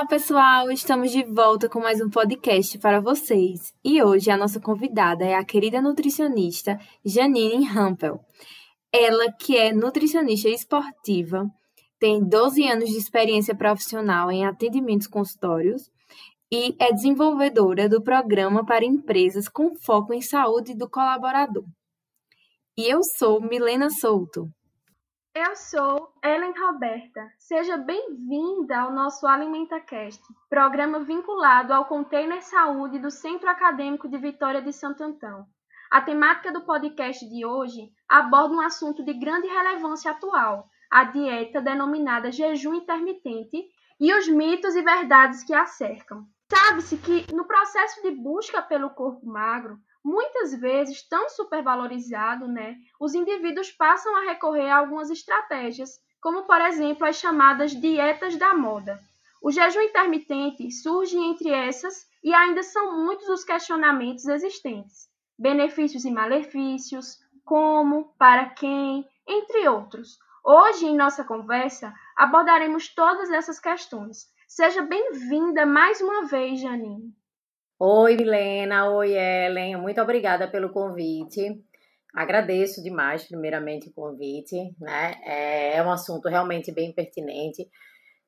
Olá, pessoal! Estamos de volta com mais um podcast para vocês. E hoje a nossa convidada é a querida nutricionista Janine Rampel. Ela, que é nutricionista esportiva, tem 12 anos de experiência profissional em atendimentos consultórios e é desenvolvedora do programa para empresas com foco em saúde do colaborador. E eu sou Milena Souto. Eu sou Ellen Roberta. Seja bem-vinda ao nosso AlimentaCast, programa vinculado ao Container Saúde do Centro Acadêmico de Vitória de Santo Antão. A temática do podcast de hoje aborda um assunto de grande relevância atual, a dieta denominada jejum intermitente e os mitos e verdades que a cercam. Sabe-se que no processo de busca pelo corpo magro, muitas vezes tão supervalorizado, né, os indivíduos passam a recorrer a algumas estratégias, como por exemplo as chamadas dietas da moda. O jejum intermitente surge entre essas e ainda são muitos os questionamentos existentes. Benefícios e malefícios, como, para quem, entre outros. Hoje, em nossa conversa, abordaremos todas essas questões. Seja bem-vinda mais uma vez, Janine. Oi, Milena. Oi, Ellen. Muito obrigada pelo convite. Agradeço demais, primeiramente, o convite. Né? É, é um assunto realmente bem pertinente.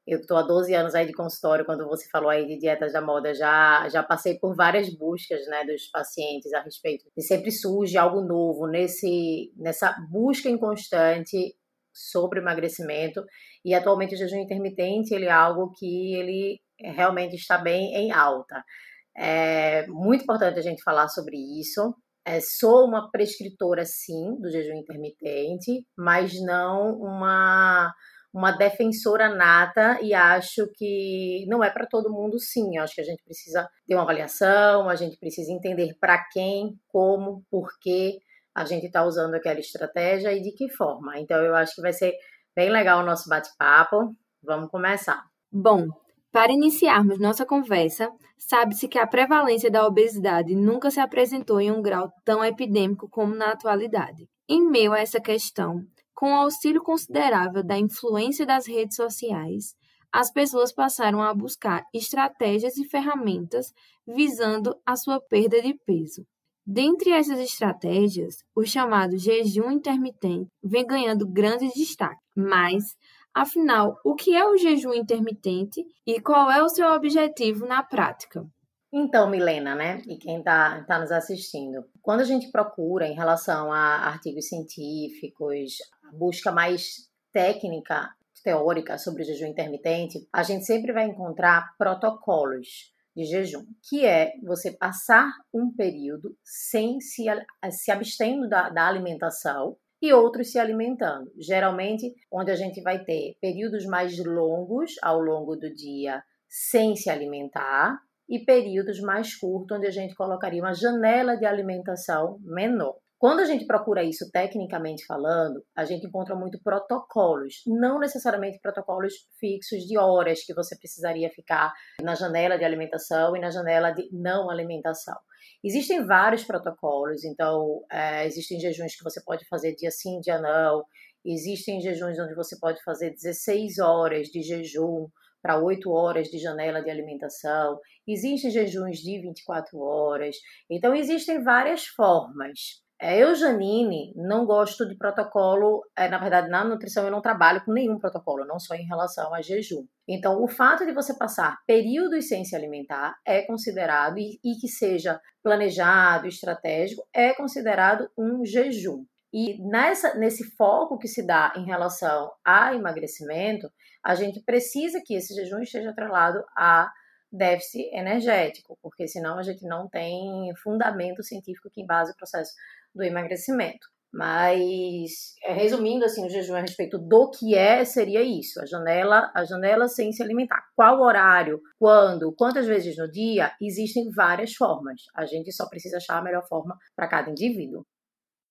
Eu estou há 12 anos aí de consultório, quando você falou aí de dietas da moda, já, já passei por várias buscas né, dos pacientes a respeito. E sempre surge algo novo nesse, nessa busca inconstante sobre emagrecimento. E atualmente o jejum intermitente ele é algo que ele realmente está bem em alta. É muito importante a gente falar sobre isso. É, sou uma prescritora, sim, do jejum intermitente, mas não uma, uma defensora nata e acho que não é para todo mundo, sim. Eu acho que a gente precisa ter uma avaliação, a gente precisa entender para quem, como, por que a gente está usando aquela estratégia e de que forma. Então, eu acho que vai ser bem legal o nosso bate-papo. Vamos começar. Bom, para iniciarmos nossa conversa, sabe-se que a prevalência da obesidade nunca se apresentou em um grau tão epidêmico como na atualidade. Em meio a essa questão, com o auxílio considerável da influência das redes sociais, as pessoas passaram a buscar estratégias e ferramentas visando a sua perda de peso. Dentre essas estratégias, o chamado jejum intermitente vem ganhando grande destaque, mas Afinal, o que é o jejum intermitente e qual é o seu objetivo na prática? Então, Milena, né, e quem está tá nos assistindo, quando a gente procura em relação a artigos científicos, busca mais técnica, teórica sobre o jejum intermitente, a gente sempre vai encontrar protocolos de jejum, que é você passar um período sem se, se abstendo da, da alimentação e outros se alimentando. Geralmente, onde a gente vai ter períodos mais longos ao longo do dia sem se alimentar e períodos mais curtos, onde a gente colocaria uma janela de alimentação menor. Quando a gente procura isso tecnicamente falando, a gente encontra muito protocolos, não necessariamente protocolos fixos de horas que você precisaria ficar na janela de alimentação e na janela de não alimentação. Existem vários protocolos, então é, existem jejuns que você pode fazer dia sim, dia não, existem jejuns onde você pode fazer 16 horas de jejum para 8 horas de janela de alimentação, existem jejuns de 24 horas, então existem várias formas. É, eu, Janine, não gosto de protocolo. É, na verdade, na nutrição eu não trabalho com nenhum protocolo, não só em relação a jejum. Então, o fato de você passar períodos sem se alimentar é considerado, e, e que seja planejado, estratégico, é considerado um jejum. E nessa, nesse foco que se dá em relação a emagrecimento, a gente precisa que esse jejum esteja atrelado a déficit energético, porque senão a gente não tem fundamento científico que embase o processo do emagrecimento. Mas, é, resumindo assim, o jejum a respeito do que é, seria isso, a janela, a janela sem se alimentar. Qual horário, quando, quantas vezes no dia, existem várias formas. A gente só precisa achar a melhor forma para cada indivíduo.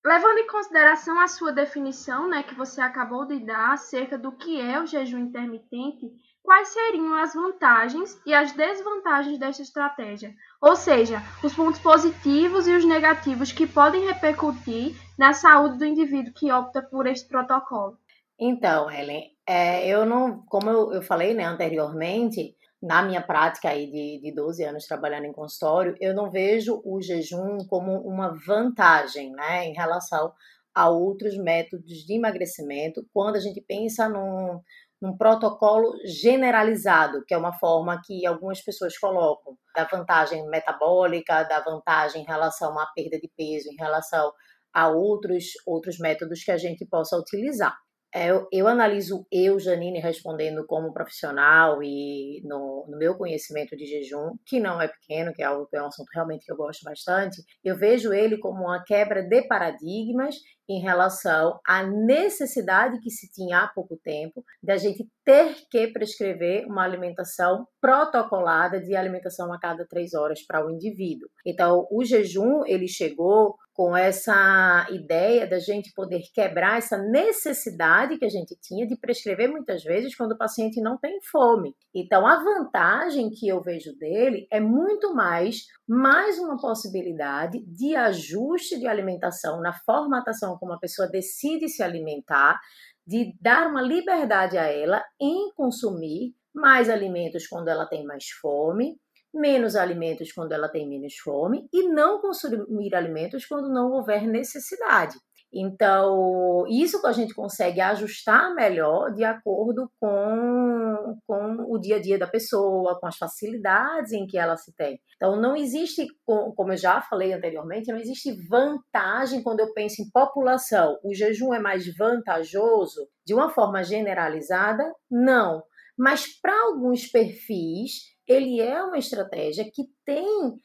Levando em consideração a sua definição, né, que você acabou de dar acerca do que é o jejum intermitente, quais seriam as vantagens e as desvantagens desta estratégia? Ou seja, os pontos positivos e os negativos que podem repercutir na saúde do indivíduo que opta por este protocolo. Então, Helen, é, eu não, como eu, eu falei né, anteriormente, na minha prática aí de, de 12 anos trabalhando em consultório, eu não vejo o jejum como uma vantagem né, em relação a outros métodos de emagrecimento quando a gente pensa num, num protocolo generalizado, que é uma forma que algumas pessoas colocam, da vantagem metabólica, da vantagem em relação à perda de peso, em relação a outros, outros métodos que a gente possa utilizar. É, eu, eu, analiso eu, Janine, respondendo como profissional e no, no, meu conhecimento de jejum, que não é pequeno, que é, algo, é um assunto realmente que eu gosto bastante, eu vejo ele como uma quebra de paradigmas em relação à necessidade que se tinha há pouco tempo da gente ter que prescrever uma alimentação protocolada de alimentação a cada três horas para o indivíduo. Então, o jejum ele chegou com essa ideia da gente poder quebrar essa necessidade que a gente tinha de prescrever muitas vezes quando o paciente não tem fome. Então, a vantagem que eu vejo dele é muito mais mais uma possibilidade de ajuste de alimentação na formatação como a pessoa decide se alimentar, de dar uma liberdade a ela em consumir mais alimentos quando ela tem mais fome menos alimentos quando ela tem menos fome e não consumir alimentos quando não houver necessidade. Então, isso que a gente consegue ajustar melhor de acordo com, com o dia a dia da pessoa, com as facilidades em que ela se tem. Então, não existe, como eu já falei anteriormente, não existe vantagem quando eu penso em população. O jejum é mais vantajoso de uma forma generalizada? Não. Mas para alguns perfis, ele é uma estratégia que tem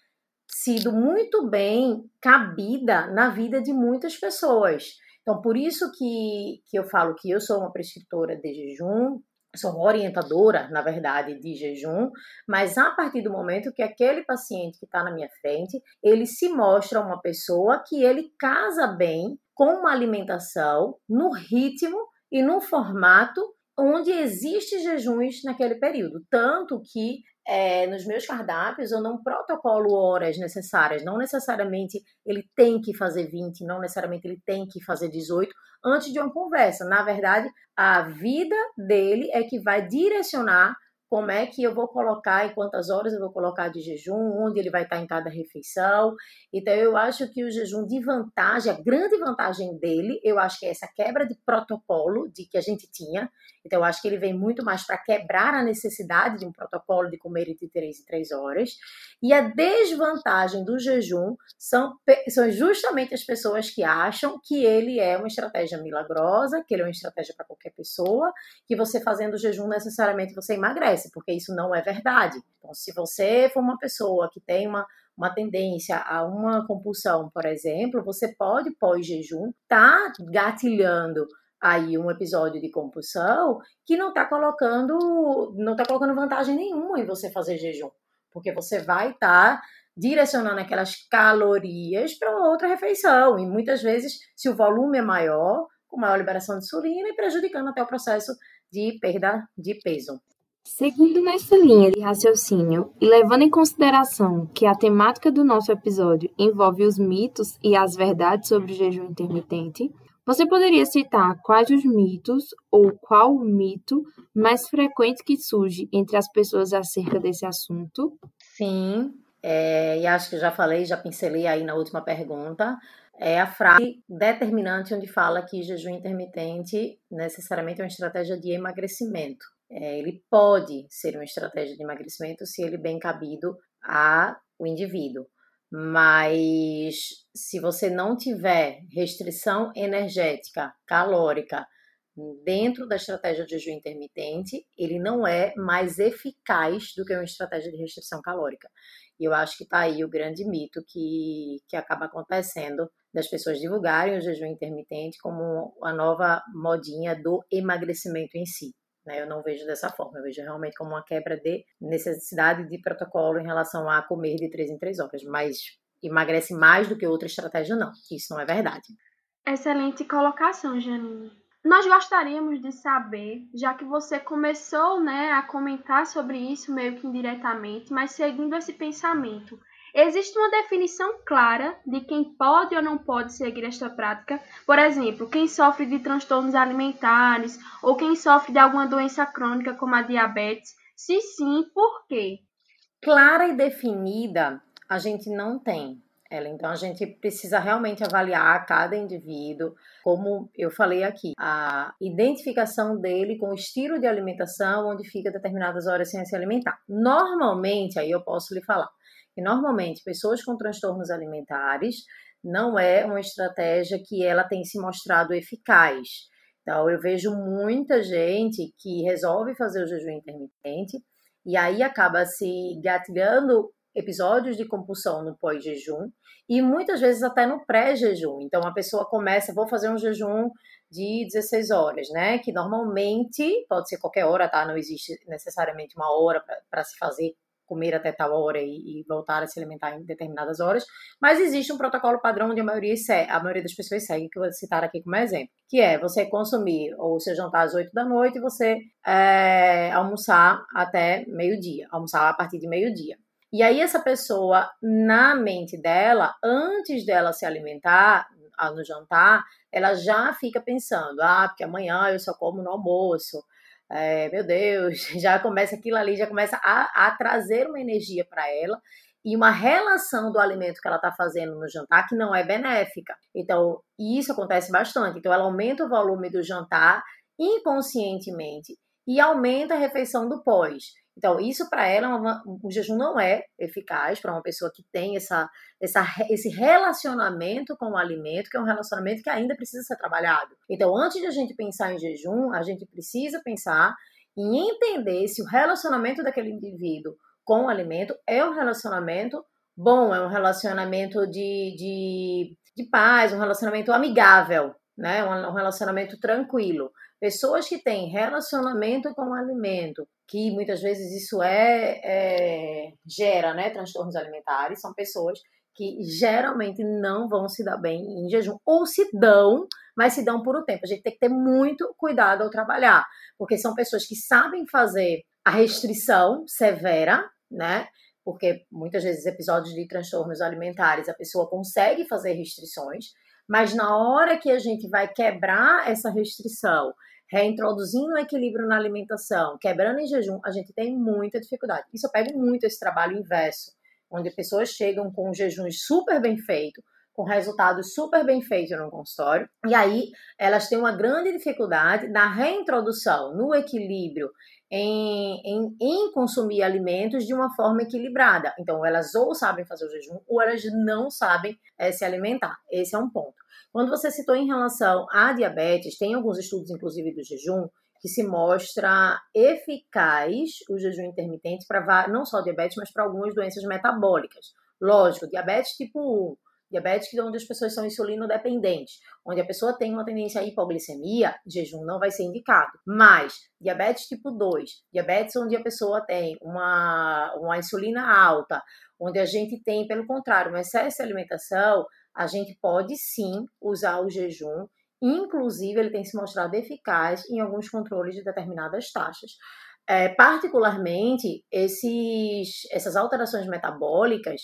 sido muito bem cabida na vida de muitas pessoas. Então, por isso que, que eu falo que eu sou uma prescritora de jejum, sou uma orientadora, na verdade, de jejum, mas a partir do momento que aquele paciente que está na minha frente, ele se mostra uma pessoa que ele casa bem com uma alimentação no ritmo e no formato onde existe jejuns naquele período. Tanto que é, nos meus cardápios eu não protocolo horas necessárias, não necessariamente ele tem que fazer 20, não necessariamente ele tem que fazer 18 antes de uma conversa. Na verdade, a vida dele é que vai direcionar como é que eu vou colocar e quantas horas eu vou colocar de jejum, onde ele vai estar em cada refeição. Então, eu acho que o jejum de vantagem, a grande vantagem dele, eu acho que é essa quebra de protocolo de que a gente tinha. Então, eu acho que ele vem muito mais para quebrar a necessidade de um protocolo de comer de 3 em 3 horas. E a desvantagem do jejum são, são justamente as pessoas que acham que ele é uma estratégia milagrosa, que ele é uma estratégia para qualquer pessoa, que você fazendo o jejum necessariamente você emagrece acontece, porque isso não é verdade. Então, se você for uma pessoa que tem uma, uma tendência a uma compulsão, por exemplo, você pode, pós-jejum, tá gatilhando aí um episódio de compulsão que não está colocando, não está colocando vantagem nenhuma em você fazer jejum, porque você vai estar tá direcionando aquelas calorias para outra refeição e muitas vezes, se o volume é maior, com maior liberação de insulina e prejudicando até o processo de perda de peso. Seguindo nessa linha de raciocínio e levando em consideração que a temática do nosso episódio envolve os mitos e as verdades sobre o jejum intermitente, você poderia citar quais os mitos ou qual o mito mais frequente que surge entre as pessoas acerca desse assunto? Sim, é, e acho que já falei, já pincelei aí na última pergunta. É a frase determinante onde fala que jejum intermitente necessariamente é uma estratégia de emagrecimento. É, ele pode ser uma estratégia de emagrecimento se ele bem cabido ao indivíduo. Mas se você não tiver restrição energética, calórica, dentro da estratégia de jejum intermitente, ele não é mais eficaz do que uma estratégia de restrição calórica. E eu acho que está aí o grande mito que, que acaba acontecendo das pessoas divulgarem o jejum intermitente como a nova modinha do emagrecimento em si. Né? Eu não vejo dessa forma, eu vejo realmente como uma quebra de necessidade de protocolo em relação a comer de três em três horas, mas emagrece mais do que outra estratégia, não. Isso não é verdade. Excelente colocação, Janine. Nós gostaríamos de saber, já que você começou né, a comentar sobre isso meio que indiretamente, mas seguindo esse pensamento, existe uma definição clara de quem pode ou não pode seguir esta prática? Por exemplo, quem sofre de transtornos alimentares ou quem sofre de alguma doença crônica como a diabetes? Se sim, por quê? Clara e definida a gente não tem ela. Então a gente precisa realmente avaliar cada indivíduo, como eu falei aqui, a identificação dele com o estilo de alimentação, onde fica determinadas horas sem se alimentar. Normalmente, aí eu posso lhe falar, que normalmente pessoas com transtornos alimentares não é uma estratégia que ela tem se mostrado eficaz. Então eu vejo muita gente que resolve fazer o jejum intermitente e aí acaba se gatilhando episódios de compulsão no pós-jejum e muitas vezes até no pré-jejum. Então a pessoa começa, vou fazer um jejum de 16 horas, né? Que normalmente pode ser qualquer hora, tá? Não existe necessariamente uma hora para se fazer comer até tal hora e, e, voltar a se alimentar em determinadas horas, mas existe um protocolo padrão onde a maioria, a maioria das pessoas segue, que eu vou citar aqui como exemplo, que é você consumir ou seu jantar às 8 da noite e você é, almoçar até meio-dia, almoçar a partir de meio-dia. E aí essa pessoa, na mente dela, antes dela se alimentar no jantar, ela já fica pensando, ah, porque amanhã eu só como no almoço. É, meu Deus, já começa aquilo ali, já começa a, a trazer uma energia para ela e uma relação do alimento que ela está fazendo no jantar que não é benéfica. Então, isso acontece bastante. Então, ela aumenta o volume do jantar inconscientemente e aumenta a refeição do pós. Então, isso para ela, uma, o jejum não é eficaz para uma pessoa que tem essa, essa, esse relacionamento com o alimento, que é um relacionamento que ainda precisa ser trabalhado. Então, antes de a gente pensar em jejum, a gente precisa pensar em entender se o relacionamento daquele indivíduo com o alimento é um relacionamento bom, é um relacionamento de, de, de paz, um relacionamento amigável, né? um relacionamento tranquilo. Pessoas que têm relacionamento com o alimento, que muitas vezes isso é, é gera né, transtornos alimentares, são pessoas que geralmente não vão se dar bem em jejum, ou se dão, mas se dão por um tempo. A gente tem que ter muito cuidado ao trabalhar, porque são pessoas que sabem fazer a restrição severa, né? Porque muitas vezes episódios de transtornos alimentares a pessoa consegue fazer restrições, mas na hora que a gente vai quebrar essa restrição, reintroduzindo o equilíbrio na alimentação, quebrando em jejum, a gente tem muita dificuldade. Isso eu pego muito esse trabalho inverso, onde pessoas chegam com jejuns super bem feito, com resultados super bem feitos no consultório, e aí elas têm uma grande dificuldade na reintrodução, no equilíbrio, em, em, em, consumir alimentos de uma forma equilibrada. Então, elas ou sabem fazer o jejum ou elas não sabem é, se alimentar. Esse é um ponto. Quando você citou em relação à diabetes, tem alguns estudos, inclusive do jejum, que se mostra eficaz o jejum intermitente para não só diabetes, mas para algumas doenças metabólicas. Lógico, diabetes tipo 1, diabetes onde as pessoas são insulino dependentes, onde a pessoa tem uma tendência à hipoglicemia, jejum não vai ser indicado. Mas diabetes tipo 2, diabetes onde a pessoa tem uma, uma insulina alta, onde a gente tem, pelo contrário, um excesso de alimentação, a gente pode sim usar o jejum. Inclusive, ele tem se mostrado eficaz em alguns controles de determinadas taxas. É, particularmente, esses, essas alterações metabólicas,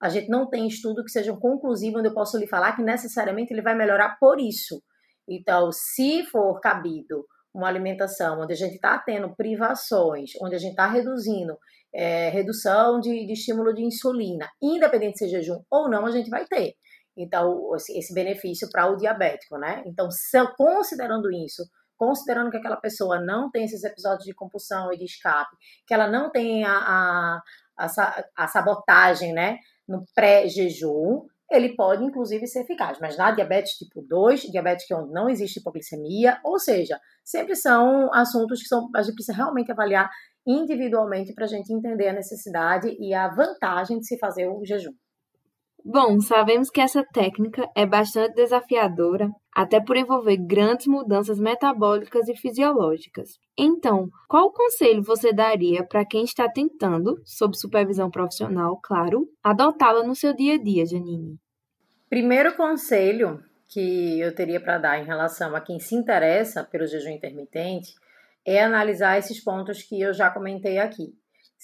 a gente não tem estudo que seja conclusivo onde eu posso lhe falar que necessariamente ele vai melhorar por isso. Então, se for cabido uma alimentação onde a gente está tendo privações, onde a gente está reduzindo é, redução de, de, estímulo de insulina, independente se é jejum ou não, a gente vai ter. Então, esse benefício para o diabético, né? Então, considerando isso, considerando que aquela pessoa não tem esses episódios de compulsão e de escape, que ela não tem a, a, a, a sabotagem, né? no pré-jejum, ele pode inclusive ser eficaz. Mas na diabetes tipo 2, diabetes que onde não existe hipoglicemia, ou seja, sempre são assuntos que são, a gente precisa realmente avaliar individualmente para a gente entender a necessidade e a vantagem de se fazer o jejum. Bom, sabemos que essa técnica é bastante desafiadora, até por envolver grandes mudanças metabólicas e fisiológicas. Então, qual conselho você daria para quem está tentando, sob supervisão profissional, claro, adotá-la no seu dia a dia, Janine? Primeiro conselho que eu teria para dar em relação a quem se interessa pelo jejum intermitente é analisar esses pontos que eu já comentei aqui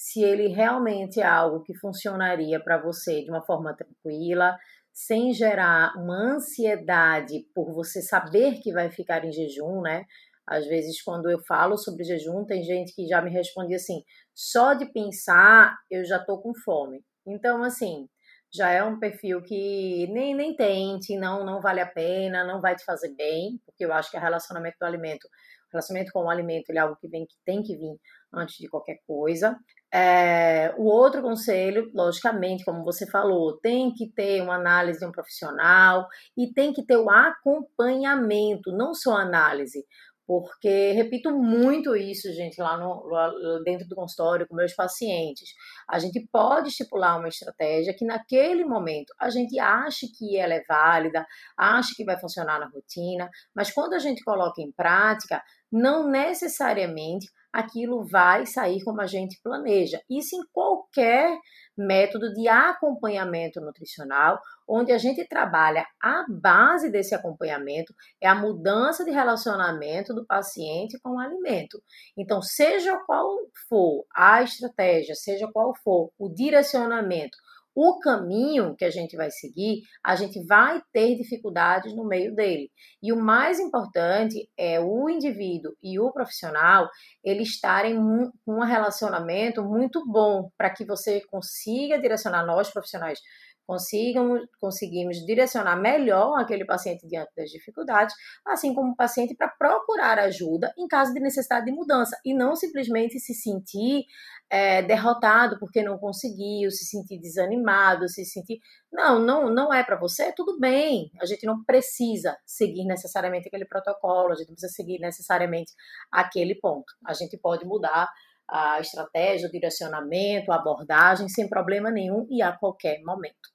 se ele realmente é algo que funcionaria para você de uma forma tranquila, sem gerar uma ansiedade por você saber que vai ficar em jejum, né? Às vezes, quando eu falo sobre jejum, tem gente que já me responde assim: só de pensar eu já tô com fome. Então, assim, já é um perfil que nem, nem tente, não, não vale a pena, não vai te fazer bem, porque eu acho que o relacionamento do alimento, relacionamento com o alimento, ele é algo que, vem, que tem que vir antes de qualquer coisa. É, o outro conselho, logicamente, como você falou, tem que ter uma análise de um profissional e tem que ter o acompanhamento, não só análise. Porque, repito muito isso, gente, lá, no, lá dentro do consultório com meus pacientes. A gente pode estipular uma estratégia que, naquele momento, a gente acha que ela é válida, acha que vai funcionar na rotina, mas quando a gente coloca em prática, não necessariamente aquilo vai sair como a gente planeja. Isso em qualquer método de acompanhamento nutricional, onde a gente trabalha a base desse acompanhamento é a mudança de relacionamento do paciente com o alimento. Então, seja qual for a estratégia, seja qual for o direcionamento, o caminho que a gente vai seguir, a gente vai ter dificuldades no meio dele. E o mais importante é o indivíduo e o profissional eles estarem com um relacionamento muito bom para que você consiga direcionar nós profissionais consigamos, conseguimos direcionar melhor aquele paciente diante das dificuldades, assim como o paciente para procurar ajuda em caso de necessidade de mudança e não simplesmente se sentir é, derrotado porque não conseguiu, se sentir desanimado, se sentir não, não, não é para você, tudo bem. A gente não precisa seguir necessariamente aquele protocolo, a gente não precisa seguir necessariamente aquele ponto. A gente pode mudar a estratégia, o direcionamento, a abordagem sem problema nenhum e a qualquer momento.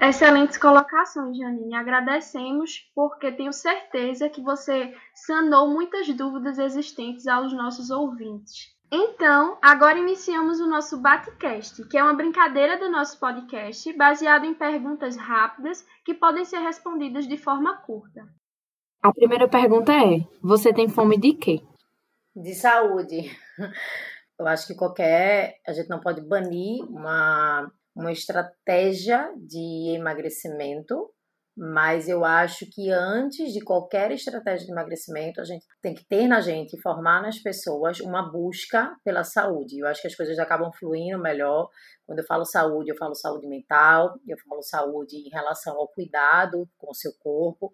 Excelentes colocações, Janine. Agradecemos porque tenho certeza que você sanou muitas dúvidas existentes aos nossos ouvintes. Então, agora iniciamos o nosso Batcast, que é uma brincadeira do nosso podcast baseado em perguntas rápidas que podem ser respondidas de forma curta. A primeira pergunta é: Você tem fome de quê? De saúde. Eu acho que qualquer. A gente não pode banir uma uma estratégia de emagrecimento, mas eu acho que antes de qualquer estratégia de emagrecimento, a gente tem que ter na gente, formar nas pessoas uma busca pela saúde. Eu acho que as coisas acabam fluindo melhor. Quando eu falo saúde, eu falo saúde mental, eu falo saúde em relação ao cuidado com o seu corpo,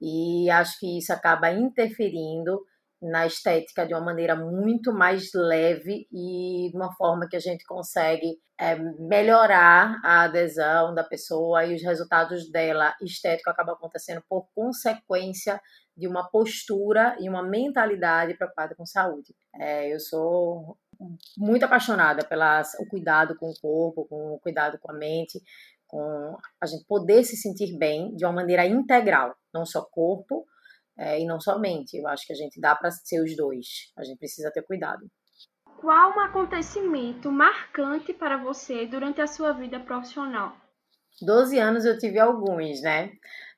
e acho que isso acaba interferindo na estética de uma maneira muito mais leve e de uma forma que a gente consegue é, melhorar a adesão da pessoa e os resultados dela estético acabam acontecendo por consequência de uma postura e uma mentalidade preocupada com saúde. É, eu sou muito apaixonada pelo cuidado com o corpo, com o cuidado com a mente, com a gente poder se sentir bem de uma maneira integral, não só corpo, é, e não somente. Eu acho que a gente dá para ser os dois. A gente precisa ter cuidado. Qual um acontecimento marcante para você durante a sua vida profissional? Doze anos eu tive alguns, né?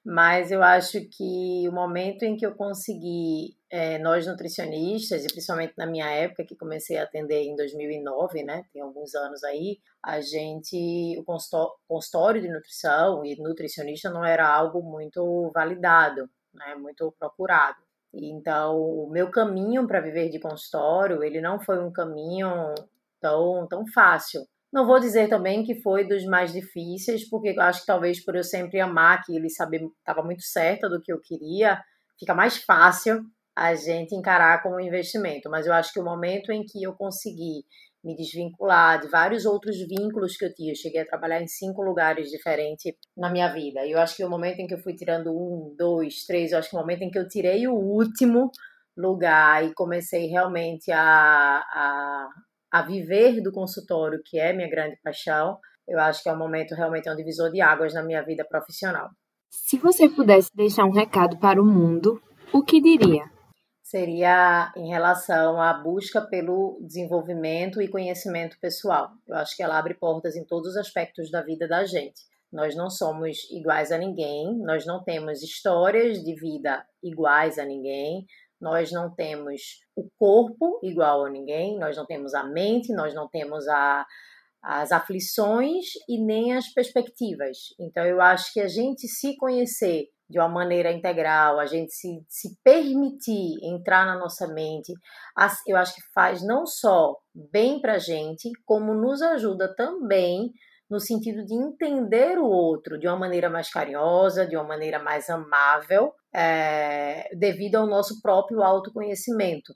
Mas eu acho que o momento em que eu consegui, é, nós nutricionistas, e principalmente na minha época, que comecei a atender em 2009, né? Tem alguns anos aí, a gente, o consultório de nutrição e nutricionista não era algo muito validado né, muito procurado. Então, o meu caminho para viver de consultório, ele não foi um caminho tão, tão fácil. Não vou dizer também que foi dos mais difíceis, porque acho que talvez por eu sempre amar que ele saber estava muito certa do que eu queria, fica mais fácil a gente encarar como investimento. Mas eu acho que o momento em que eu consegui me desvincular de vários outros vínculos que eu tinha. Eu cheguei a trabalhar em cinco lugares diferentes na minha vida. E eu acho que o momento em que eu fui tirando um, dois, três, eu acho que o momento em que eu tirei o último lugar e comecei realmente a, a, a viver do consultório, que é minha grande paixão, eu acho que é um momento realmente um divisor de águas na minha vida profissional. Se você pudesse deixar um recado para o mundo, o que diria? Seria em relação à busca pelo desenvolvimento e conhecimento pessoal. Eu acho que ela abre portas em todos os aspectos da vida da gente. Nós não somos iguais a ninguém, nós não temos histórias de vida iguais a ninguém, nós não temos o corpo igual a ninguém, nós não temos a mente, nós não temos a, as aflições e nem as perspectivas. Então, eu acho que a gente se conhecer de uma maneira integral, a gente se, se permitir entrar na nossa mente, eu acho que faz não só bem para a gente, como nos ajuda também no sentido de entender o outro de uma maneira mais carinhosa, de uma maneira mais amável, é, devido ao nosso próprio autoconhecimento.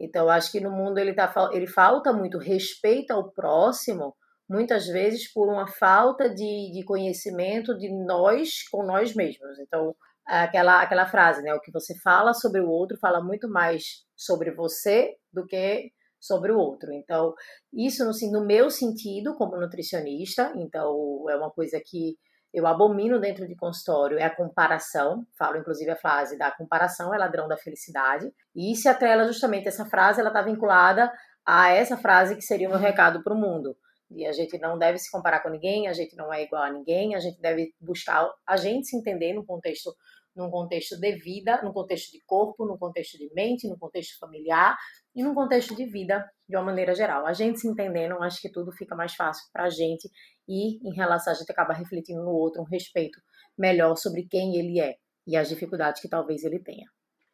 Então, acho que no mundo ele, tá, ele falta muito respeito ao próximo, muitas vezes por uma falta de, de conhecimento de nós com nós mesmos. Então, aquela, aquela frase, né? O que você fala sobre o outro fala muito mais sobre você do que sobre o outro. Então, isso no, no meu sentido como nutricionista, então é uma coisa que eu abomino dentro de consultório é a comparação. Falo, inclusive, a frase da comparação é ladrão da felicidade. E se atrela justamente essa frase, ela está vinculada a essa frase que seria o meu recado para o mundo. E a gente não deve se comparar com ninguém, a gente não é igual a ninguém, a gente deve buscar a gente se entender no contexto num contexto de vida, num contexto de corpo, num contexto de mente, num contexto familiar e num contexto de vida de uma maneira geral. A gente se entendendo, acho que tudo fica mais fácil para a gente e, em relação, a gente acaba refletindo no outro um respeito melhor sobre quem ele é e as dificuldades que talvez ele tenha.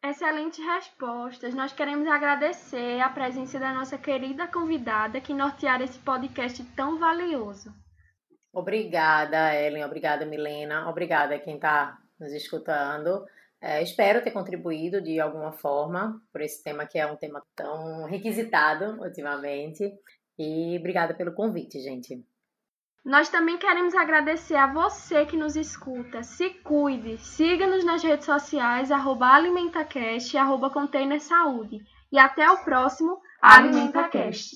Excelentes respostas. Nós queremos agradecer a presença da nossa querida convidada que nortear esse podcast tão valioso. Obrigada, Ellen. Obrigada, Milena. Obrigada quem está nos escutando. É, espero ter contribuído de alguma forma por esse tema que é um tema tão requisitado ultimamente. E obrigada pelo convite, gente. Nós também queremos agradecer a você que nos escuta. Se cuide, siga-nos nas redes sociais, arroba alimentacast, arroba container saúde. E até o próximo AlimentaCast.